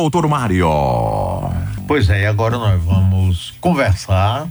doutor Mário. Pois é, e agora nós vamos conversar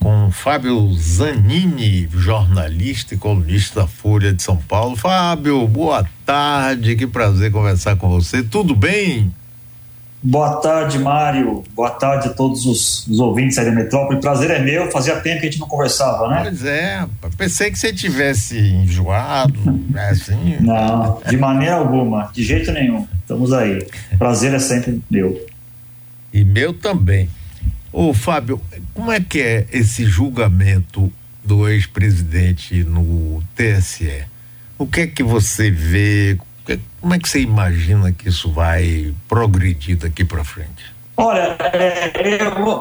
com Fábio Zanini, jornalista e colunista da Folha de São Paulo. Fábio, boa tarde, que prazer conversar com você. Tudo bem? Boa tarde, Mário. Boa tarde a todos os, os ouvintes aí da Metrópole. Prazer é meu. Fazia tempo que a gente não conversava, né? Pois é, pensei que você tivesse enjoado, né, assim. Não, de maneira alguma, de jeito nenhum. Estamos aí. Prazer é sempre meu. E meu também. Ô, Fábio, como é que é esse julgamento do ex-presidente no TSE? O que é que você vê? Como é que você imagina que isso vai progredir daqui para frente? Olha, é, é,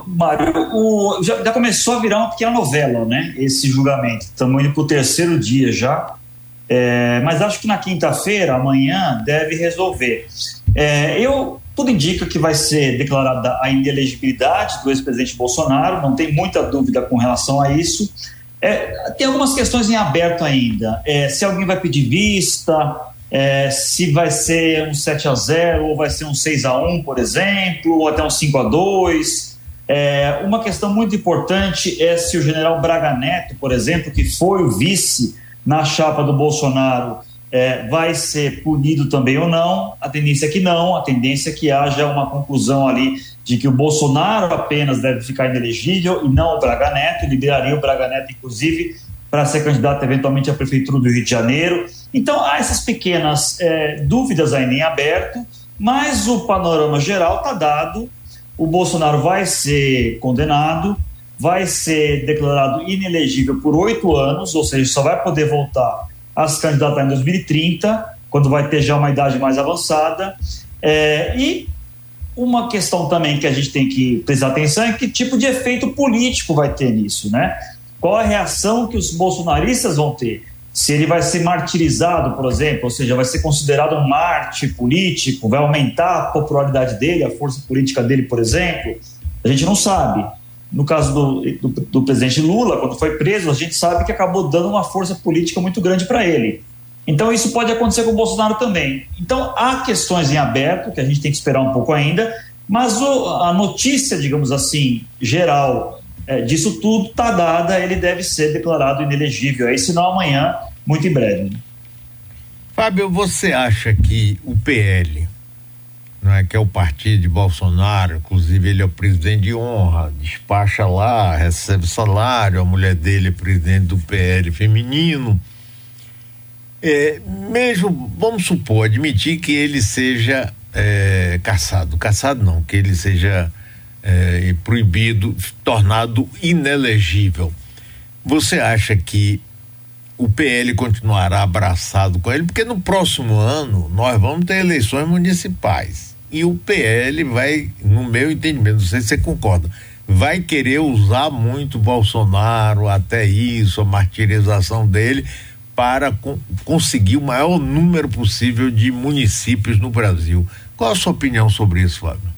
Mário, o, já, já, começou a virar uma pequena novela, né? Esse julgamento. Estamos indo para o terceiro dia já. É, mas acho que na quinta-feira, amanhã, deve resolver. É, eu tudo indica que vai ser declarada a inelegibilidade do ex-presidente Bolsonaro, não tem muita dúvida com relação a isso. É, tem algumas questões em aberto ainda. É, se alguém vai pedir vista, é, se vai ser um 7 a 0 ou vai ser um 6 a 1 por exemplo, ou até um 5 a 2 é, Uma questão muito importante é se o general Braga Neto, por exemplo, que foi o vice na chapa do Bolsonaro, é, vai ser punido também ou não. A tendência é que não, a tendência é que haja uma conclusão ali de que o Bolsonaro apenas deve ficar inelegível e não o Braga Neto, liberaria o Braga Neto, inclusive, para ser candidato eventualmente à Prefeitura do Rio de Janeiro. Então, há essas pequenas é, dúvidas ainda em aberto, mas o panorama geral está dado. O Bolsonaro vai ser condenado, vai ser declarado inelegível por oito anos, ou seja, só vai poder voltar a se candidatar em 2030, quando vai ter já uma idade mais avançada. É, e uma questão também que a gente tem que prestar atenção é que tipo de efeito político vai ter nisso, né? Qual a reação que os bolsonaristas vão ter? Se ele vai ser martirizado, por exemplo, ou seja, vai ser considerado um marte político, vai aumentar a popularidade dele, a força política dele, por exemplo, a gente não sabe. No caso do, do, do presidente Lula, quando foi preso, a gente sabe que acabou dando uma força política muito grande para ele. Então, isso pode acontecer com o Bolsonaro também. Então, há questões em aberto que a gente tem que esperar um pouco ainda, mas o, a notícia, digamos assim, geral é, disso tudo está dada, ele deve ser declarado inelegível. Aí, senão amanhã, muito em breve. Fábio, você acha que o PL, não é, que é o partido de Bolsonaro, inclusive ele é o presidente de honra, despacha lá, recebe salário, a mulher dele é presidente do PL feminino. É, mesmo, vamos supor, admitir que ele seja é, caçado, caçado não, que ele seja é, proibido, tornado inelegível. Você acha que o PL continuará abraçado com ele? Porque no próximo ano nós vamos ter eleições municipais. E o PL vai, no meu entendimento, não sei se você concorda, vai querer usar muito Bolsonaro, até isso, a martirização dele, para co conseguir o maior número possível de municípios no Brasil. Qual a sua opinião sobre isso, Fábio?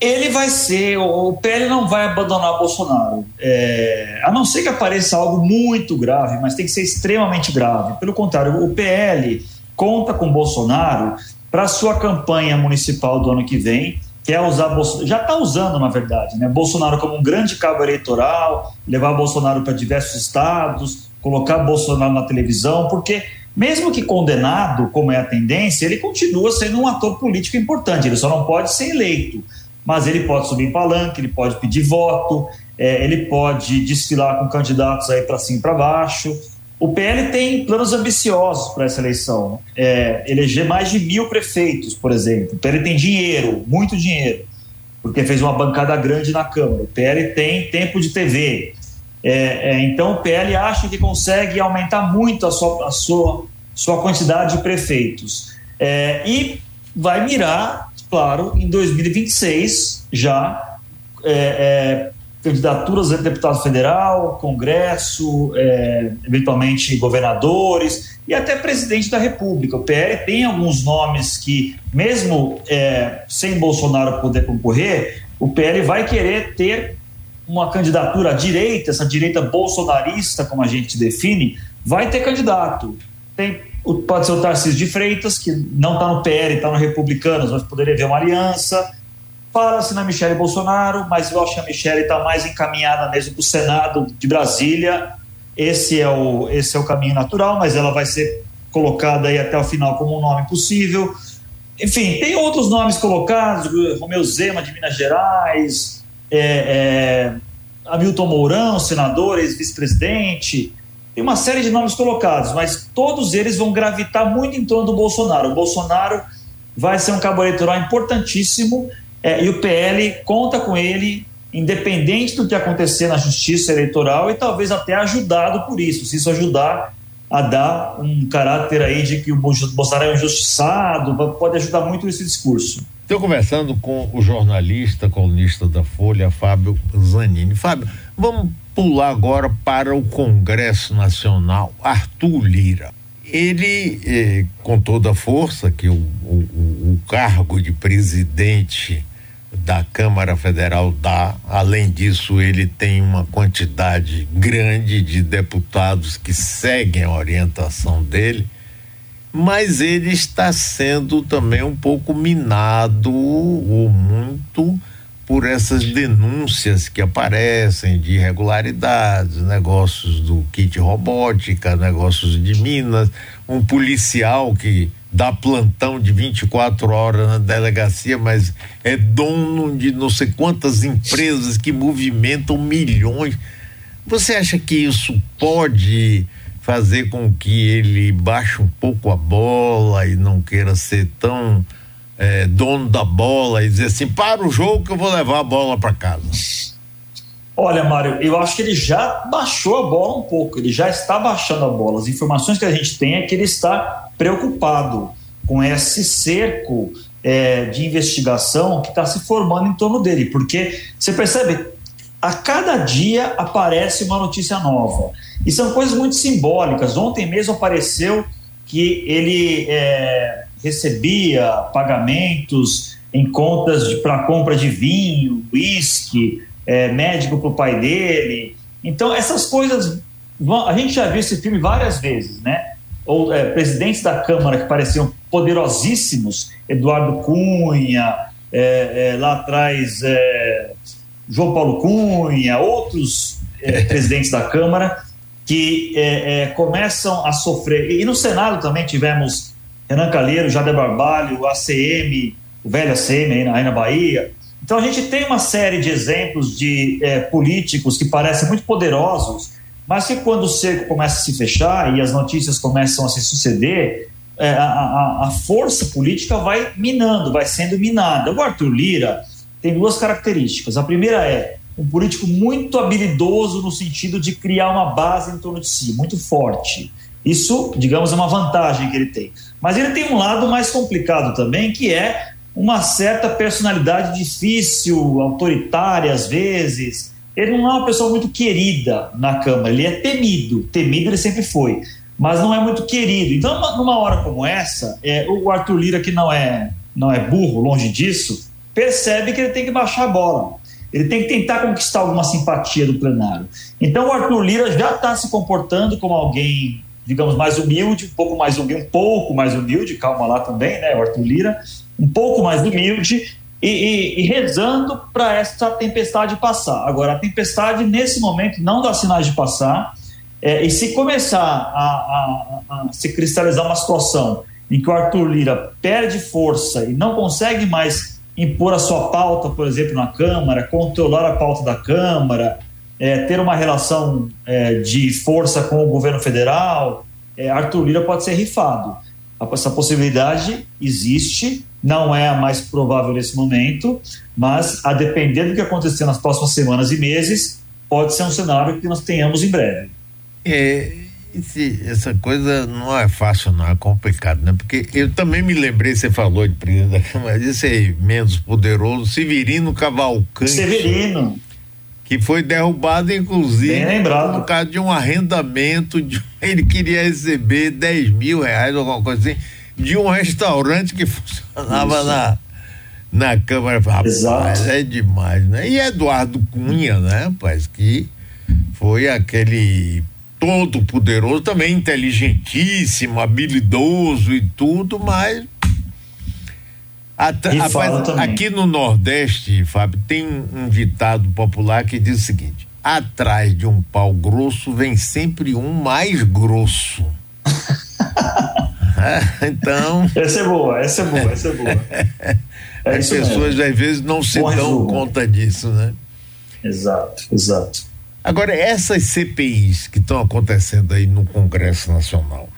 ele vai ser, o PL não vai abandonar Bolsonaro, é, a não ser que apareça algo muito grave, mas tem que ser extremamente grave. Pelo contrário, o PL conta com Bolsonaro para sua campanha municipal do ano que vem, que é usar já está usando na verdade, né? Bolsonaro como um grande cabo eleitoral, levar Bolsonaro para diversos estados, colocar Bolsonaro na televisão, porque mesmo que condenado, como é a tendência, ele continua sendo um ator político importante, ele só não pode ser eleito mas ele pode subir em palanque, ele pode pedir voto, é, ele pode desfilar com candidatos aí para cima e para baixo. O PL tem planos ambiciosos para essa eleição. É, eleger mais de mil prefeitos, por exemplo. O PL tem dinheiro, muito dinheiro, porque fez uma bancada grande na Câmara. O PL tem tempo de TV. É, é, então o PL acha que consegue aumentar muito a sua, a sua, sua quantidade de prefeitos. É, e vai mirar claro, em 2026 já é, é, candidaturas a deputado federal, Congresso, é, eventualmente governadores e até presidente da República. O PL tem alguns nomes que, mesmo é, sem Bolsonaro poder concorrer, o PL vai querer ter uma candidatura à direita, essa direita bolsonarista, como a gente define, vai ter candidato. Tem pode ser o Tarcísio de Freitas, que não está no PL, está no Republicanos, mas poderia haver uma aliança. Fala-se na Michele Bolsonaro, mas eu acho que a Michele está mais encaminhada mesmo para o Senado de Brasília. Esse é, o, esse é o caminho natural, mas ela vai ser colocada aí até o final como um nome possível. Enfim, tem outros nomes colocados, Romeu Zema de Minas Gerais, é, é, Hamilton Mourão, senador, ex-vice-presidente, tem uma série de nomes colocados, mas todos eles vão gravitar muito em torno do Bolsonaro. O Bolsonaro vai ser um cabo eleitoral importantíssimo é, e o PL conta com ele, independente do que acontecer na justiça eleitoral e talvez até ajudado por isso. Se isso ajudar a dar um caráter aí de que o Bolsonaro é injustiçado, pode ajudar muito esse discurso. Estou conversando com o jornalista, colunista da Folha, Fábio Zanini. Fábio, vamos pular agora para o Congresso Nacional, Arthur Lira. Ele, eh, com toda a força que o, o, o cargo de presidente da Câmara Federal dá, além disso, ele tem uma quantidade grande de deputados que seguem a orientação dele, mas ele está sendo também um pouco minado ou muito por essas denúncias que aparecem de irregularidades, negócios do kit robótica, negócios de minas, um policial que dá plantão de 24 horas na delegacia, mas é dono de não sei quantas empresas que movimentam milhões. Você acha que isso pode fazer com que ele baixe um pouco a bola e não queira ser tão é, dono da bola e dizer assim: para o jogo que eu vou levar a bola para casa? Olha, Mário, eu acho que ele já baixou a bola um pouco, ele já está baixando a bola. As informações que a gente tem é que ele está preocupado com esse cerco é, de investigação que está se formando em torno dele, porque você percebe, a cada dia aparece uma notícia nova. E são coisas muito simbólicas. Ontem mesmo apareceu que ele é, recebia pagamentos em contas para compra de vinho, uísque, é, médico para o pai dele. Então, essas coisas. A gente já viu esse filme várias vezes, né? Ou é, presidentes da Câmara que pareciam poderosíssimos, Eduardo Cunha, é, é lá atrás é, João Paulo Cunha, outros é, presidentes da Câmara que começam a sofrer. E no Senado também tivemos Renan Calheiro, Jader Barbalho, ACM, o velho ACM aí na, aí na Bahia. Então a gente tem uma série de exemplos de é, políticos que parecem muito poderosos, mas que quando o cerco começa a se fechar e as notícias começam a se suceder, é, a, a, a, força política vai minando, vai sendo minada. O Arthur Lira tem duas características. A primeira é um político muito habilidoso no sentido de criar uma base em torno de si, muito forte. Isso, digamos, é uma vantagem que ele tem. Mas ele tem um lado mais complicado também, que é uma certa personalidade difícil, autoritária às vezes. Ele não é uma pessoa muito querida na Câmara, ele é temido. Temido ele sempre foi, mas não é muito querido. Então, numa hora como essa, é, o Arthur Lira, que não é, não é burro, longe disso, percebe que ele tem que baixar a bola. Ele tem que tentar conquistar alguma simpatia do plenário. Então, o Arthur Lira já está se comportando como alguém digamos, mais humilde, um pouco mais humilde, um pouco mais humilde, calma lá também, né, o Arthur Lira, um pouco mais humilde e, e, e rezando para essa tempestade passar. Agora, a tempestade, nesse momento, não dá sinais de passar, é, e se começar a, a, a se cristalizar uma situação em que o Arthur Lira perde força e não consegue mais impor a sua pauta, por exemplo, na Câmara, controlar a pauta da Câmara, é, ter uma relação é, de força com o governo federal, é, Arthur Lira pode ser rifado. Essa possibilidade existe, não é a mais provável nesse momento, mas a depender do que acontecer nas próximas semanas e meses, pode ser um cenário que nós tenhamos em breve. É, esse, essa coisa não é fácil, não é complicado, né? Porque eu também me lembrei, você falou de presidente da Câmara, esse aí, menos poderoso, Severino Cavalcante. Severino que foi derrubado, inclusive, por causa de um arrendamento. De, ele queria receber 10 mil reais, alguma coisa assim, de um restaurante que funcionava na, na Câmara. Rapaz, Exato. é demais, né? E Eduardo Cunha, né, rapaz, que foi aquele todo poderoso, também inteligentíssimo, habilidoso e tudo, mas rapaz, aqui no Nordeste, Fábio, tem um ditado popular que diz o seguinte: atrás de um pau grosso vem sempre um mais grosso. é, então. Essa é boa, essa é boa, essa é boa. É As pessoas mesmo. às vezes não se Bom dão resumo. conta disso, né? Exato, exato. Agora, essas CPIs que estão acontecendo aí no Congresso Nacional,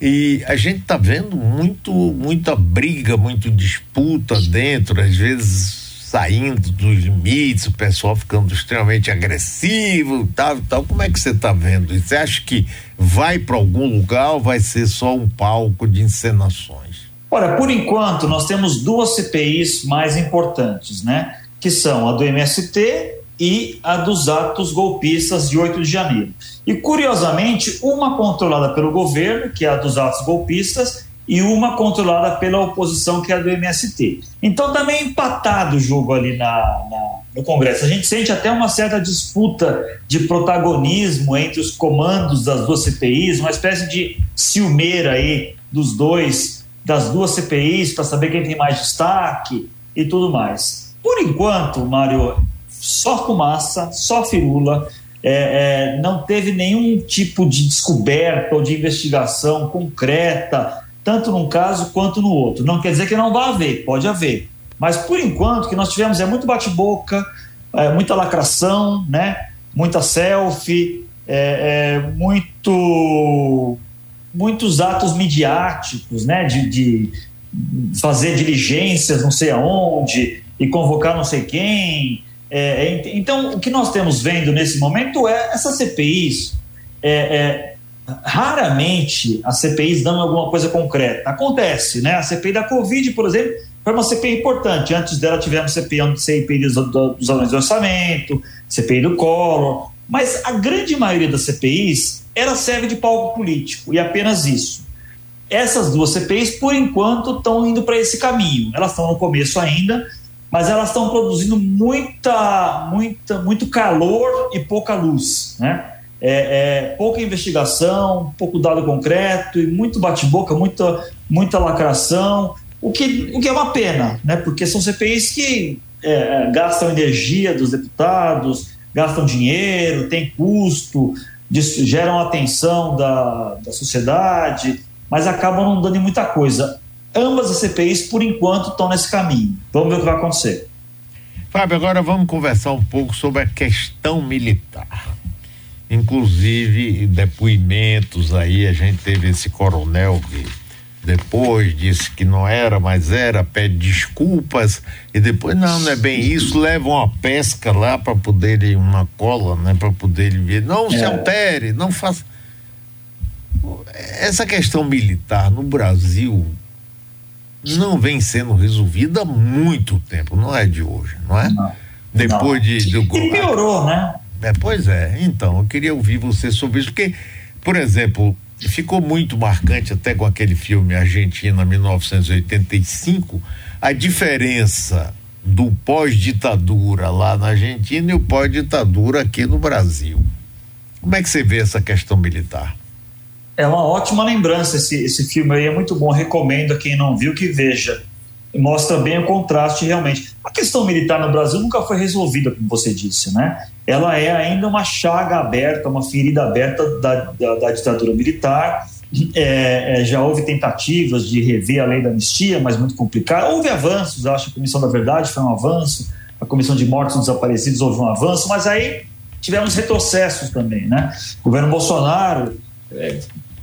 e a gente está vendo muito, muita briga, muita disputa dentro, às vezes saindo dos limites, o pessoal ficando extremamente agressivo, tal, tal. Como é que você está vendo? Você acha que vai para algum lugar ou vai ser só um palco de encenações? Olha, por enquanto nós temos duas CPIs mais importantes, né? Que são a do MST e a dos atos golpistas de 8 de janeiro. E, curiosamente, uma controlada pelo governo, que é a dos atos golpistas, e uma controlada pela oposição, que é a do MST. Então, também tá empatado o jogo ali na, na, no Congresso. A gente sente até uma certa disputa de protagonismo entre os comandos das duas CPIs, uma espécie de ciumeira aí dos dois, das duas CPIs, para saber quem tem mais destaque e tudo mais. Por enquanto, Mário, só fumaça, só firula, é, é, não teve nenhum tipo de descoberta ou de investigação concreta, tanto num caso quanto no outro. Não quer dizer que não vá haver, pode haver. Mas por enquanto o que nós tivemos é muito bate-boca, é, muita lacração, né? muita selfie, é, é, muito, muitos atos midiáticos, né? de, de fazer diligências não sei aonde e convocar não sei quem é, é então, o que nós temos vendo nesse momento é essas CPIs, é, é, raramente as CPIs dão alguma coisa concreta. Acontece, né? A CPI da Covid, por exemplo, foi uma CPI importante. Antes dela tivemos CPI, CPI dos, dos alunos de orçamento, CPI do Collor, mas a grande maioria das CPIs ela serve de palco político e apenas isso. Essas duas CPIs, por enquanto, estão indo para esse caminho. Elas estão no começo ainda, mas elas estão produzindo muita, muita, muito calor e pouca luz, né? É, é, pouca investigação, pouco dado concreto e muito bate-boca, muita, muita lacração, o que, o que é uma pena, né? Porque são CPIs que é, é, gastam energia dos deputados, gastam dinheiro, tem custo, geram atenção da, da sociedade, mas acabam não dando em muita coisa. Ambas as CPIs, por enquanto, estão nesse caminho. Vamos ver o que vai acontecer. Fábio, agora vamos conversar um pouco sobre a questão militar. Inclusive, depoimentos aí, a gente teve esse coronel que depois disse que não era, mas era, pede desculpas e depois não, não é bem isso, leva uma pesca lá para poder uma cola, né, para poder ver. Não é. se altere, não faça. Essa questão militar no Brasil não vem sendo resolvida há muito tempo, não é de hoje, não é? Não, Depois não. de. Do... E piorou, né? É, pois é, então, eu queria ouvir você sobre isso, porque, por exemplo, ficou muito marcante até com aquele filme Argentina 1985, a diferença do pós-ditadura lá na Argentina e o pós-ditadura aqui no Brasil. Como é que você vê essa questão militar? É uma ótima lembrança esse, esse filme aí, é muito bom. Recomendo a quem não viu que veja. Mostra bem o contraste realmente. A questão militar no Brasil nunca foi resolvida, como você disse, né? Ela é ainda uma chaga aberta, uma ferida aberta da, da, da ditadura militar. É, é, já houve tentativas de rever a lei da anistia, mas muito complicado. Houve avanços, acho que a Comissão da Verdade foi um avanço, a Comissão de Mortos e Desaparecidos houve um avanço, mas aí tivemos retrocessos também, né? O governo Bolsonaro é,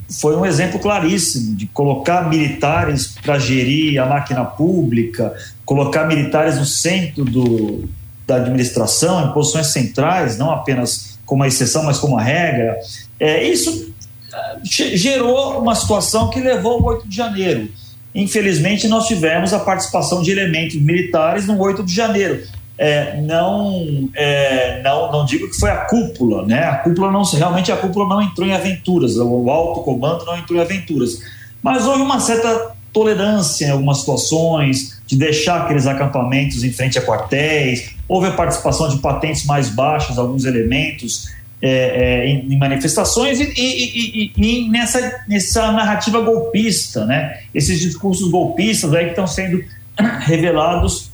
foi um exemplo claríssimo de colocar militares para gerir a máquina pública, colocar militares no centro do, da administração, em posições centrais, não apenas como a exceção, mas como a regra. É, isso é, gerou uma situação que levou ao 8 de janeiro. Infelizmente, nós tivemos a participação de elementos militares no 8 de janeiro é, não, é, não, não digo que foi a cúpula, né? A cúpula não, realmente a cúpula não entrou em aventuras, o alto comando não entrou em aventuras, mas houve uma certa tolerância em algumas situações de deixar aqueles acampamentos em frente a quartéis, houve a participação de patentes mais baixas, alguns elementos é, é, em, em, manifestações e, e, e, e, nessa, nessa narrativa golpista, né? Esses discursos golpistas aí que estão sendo revelados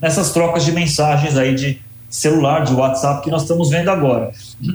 nessas trocas de mensagens aí de celular, de WhatsApp que nós estamos vendo agora.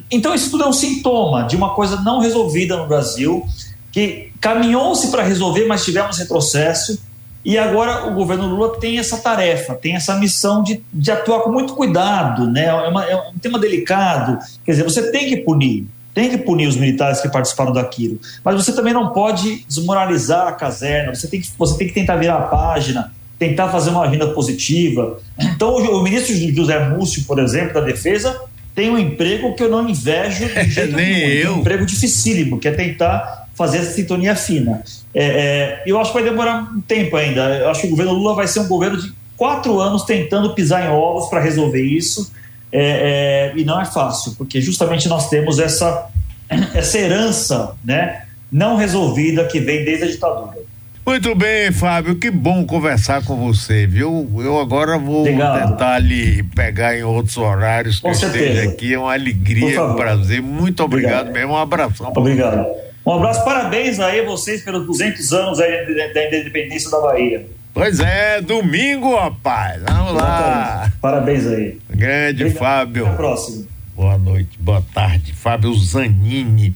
Então isso tudo é um sintoma de uma coisa não resolvida no Brasil, que caminhou-se para resolver, mas tivemos retrocesso e agora o governo Lula tem essa tarefa, tem essa missão de, de atuar com muito cuidado, né? É, uma, é, um tema delicado. Quer dizer, você tem que punir, tem que punir os militares que participaram daquilo, mas você também não pode desmoralizar a caserna. Você tem que, você tem que tentar virar a página, tentar fazer uma agenda positiva. Então, o, ministro José Múcio, por exemplo, da Defesa, tem um emprego que eu não invejo de jeito Nem nenhum. Eu. Um emprego dificílimo, que é tentar fazer essa sintonia fina. É, é, eu acho que vai demorar um tempo ainda. Eu acho que o governo Lula vai ser um governo de quatro anos tentando pisar em ovos para resolver isso. É, é, e não é fácil, porque justamente nós temos essa, essa herança né, não resolvida que vem desde a ditadura. Muito bem, Fábio, que bom conversar com você, viu? Eu agora vou Obrigado. tentar lhe pegar em outros horários que com esteja aqui. É uma alegria, um prazer. Muito obrigado, obrigado. mesmo. Um abração. Obrigado. Um abraço, parabéns aí vocês pelos 200 anos da independência da Bahia. Pois é, domingo, rapaz. Vamos lá. Parabéns aí. Grande Obrigado. Fábio. Até a próxima. Boa noite, boa tarde. Fábio Zanini